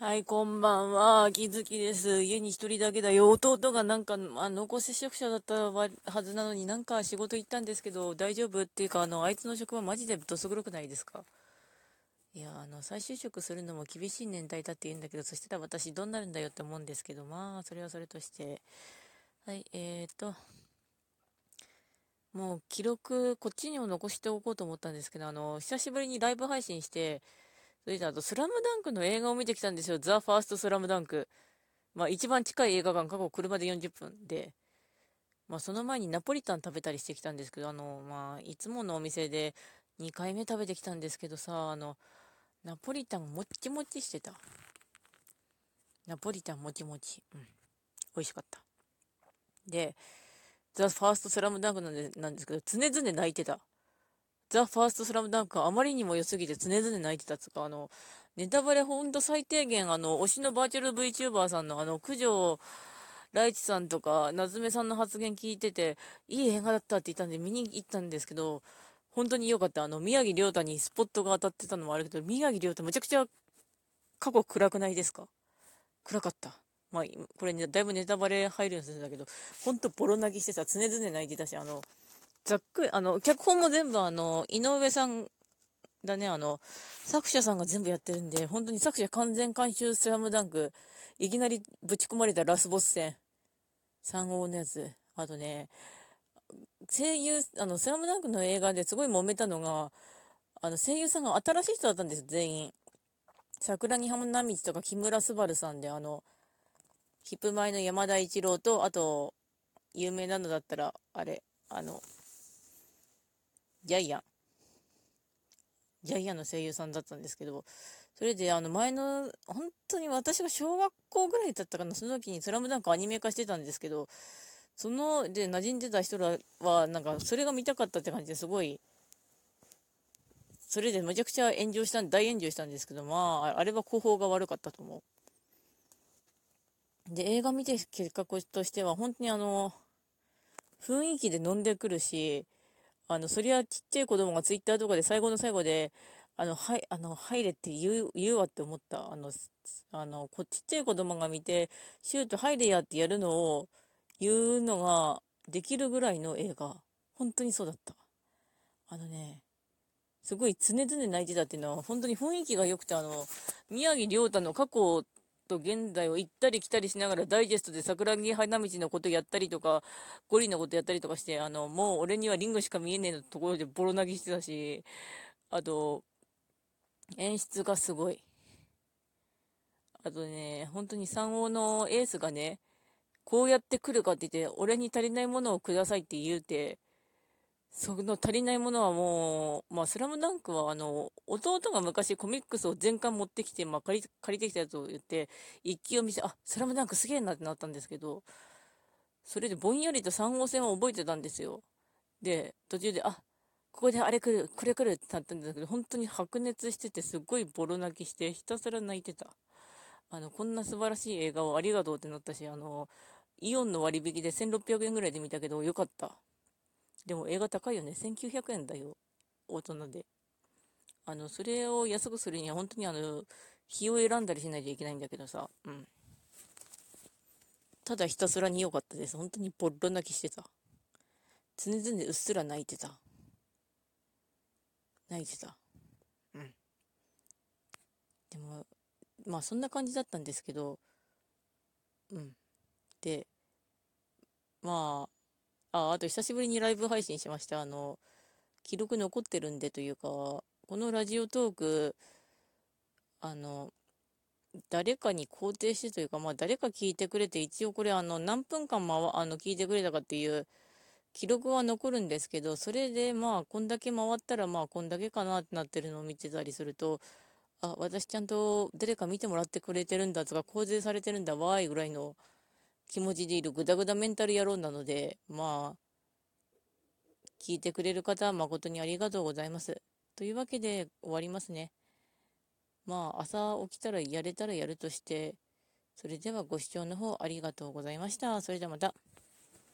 はい、こんばんは。秋月です。家に一人だけだよ。弟がなんか、あ濃厚接触者だったはずなのになんか仕事行ったんですけど、大丈夫っていうか、あの、あいつの職場マジでどす黒くないですか？いや、あの、再就職するのも厳しい年代だって言うんだけど、そしたら私どうなるんだよって思うんですけど、まあ、それはそれとして。はい、えーと、もう記録、こっちにも残しておこうと思ったんですけど、あの、久しぶりにライブ配信して、それであと、スラムダンクの映画を見てきたんですよ。ザ・ファースト・スラムダンク。まあ、一番近い映画館、過去車で40分で、まあ、その前にナポリタン食べたりしてきたんですけど、あの、まあ、いつものお店で2回目食べてきたんですけどさ、あの、ナポリタンもっちもちしてた。ナポリタンもちもち。うん。美味しかった。で、ザ・ファースト・スラムダンクなんでなんですけど、常々泣いてた。ザ・ファーストスラムダンクあまりにも良すぎて常々泣いてたつか、あの、ネタバレほんと最低限、あの、推しのバーチャル VTuber さんのあの、九条ライチさんとか、夏目さんの発言聞いてて、いい映画だったって言ったんで見に行ったんですけど、本当に良かった。あの、宮城亮太にスポットが当たってたのもあるけど、宮城亮太めちゃくちゃ過去暗くないですか？暗かった。まあ、これね、だいぶネタバレ入るんですけど、ほんとボロ泣きしてさ、常々泣いてたし、あの、ざっくり、あの、脚本も全部あの、井上さんだね、あの、作者さんが全部やってるんで、本当に作者完全監修スラムダンク、いきなりぶち込まれたラスボス戦、3号のやつ。あとね、声優、あの、スラムダンクの映画ですごい揉めたのが、あの、声優さんが新しい人だったんです、全員。桜木花道とか木村昴さんで、あの、ヒップ前の山田一郎と、あと、有名なのだったら、あれ、あの、ジャイアン。ジャイアンの声優さんだったんですけど、それであの前の、本当に私が小学校ぐらいだったかな、その時にスラムダンクアニメ化してたんですけど、その、で、馴染んでた人らは、なんか、それが見たかったって感じですごい、それでめちゃくちゃ炎上した、大炎上したんですけど、まあ、あれは広報が悪かったと思う。で、映画見て結果としては、本当にあの、雰囲気で飲んでくるし、あの、そりゃちっちゃい子供がツイッターとかで最後の最後で、あの、はい、あの、入れって言う、言うわって思った。あの、あの、こちっちゃい子供が見て、シュート入れやってやるのを言うのができるぐらいの映画。本当にそうだった。あのね、すごい常々泣いてたっていうのは、本当に雰囲気が良くて、あの、宮城亮太の過去と現在を行ったり来たりしながらダイジェストで桜木花道のことやったりとか、ゴリのことやったりとかして、あの、もう俺にはリンゴしか見えねえのところでボロ泣きしてたし、あと、演出がすごい。あとね、本当に3王のエースがね、こうやって来るかって言って、俺に足りないものをくださいって言うて、その足りないものはもう、まあ、スラムダンクは、あの、弟が昔コミックスを全巻持ってきて、まあ、借り、借りてきたやつを言って、一気を見せ、あ、スラムダンクすげえなってなったんですけど、それでぼんやりと3号線は覚えてたんですよ。で、途中で、あ、ここであれ来る、これ来るってなったんですけど、本当に白熱してて、すっごいボロ泣きして、ひたすら泣いてた。あの、こんな素晴らしい映画をありがとうってなったし、あの、イオンの割引で1600円ぐらいで見たけど、よかった。でも映画高いよね。1900円だよ。大人で。あの、それを安くするには本当にあの、日を選んだりしないといけないんだけどさ。うん。ただひたすらに良かったです。本当にボロ泣きしてた。常々うっすら泣いてた。泣いてた。うん。でも、まあそんな感じだったんですけど、うん。で、まあ、あ、と久しぶりにライブ配信しました。あの、記録残ってるんでというか、このラジオトーク、あの、誰かに肯定してというか、まあ誰か聞いてくれて、一応これあの、何分間まあの、聞いてくれたかっていう記録は残るんですけど、それでまあ、こんだけ回ったらまあ、こんだけかなってなってるのを見てたりすると、あ、私ちゃんと誰か見てもらってくれてるんだとか、構成されてるんだわーいぐらいの気持ちでいるグダグダメンタル野郎なので、まあ、聞いてくれる方は誠にありがとうございます。というわけで終わりますね。まあ、朝起きたらやれたらやるとして、それではご視聴の方ありがとうございました。それではまた。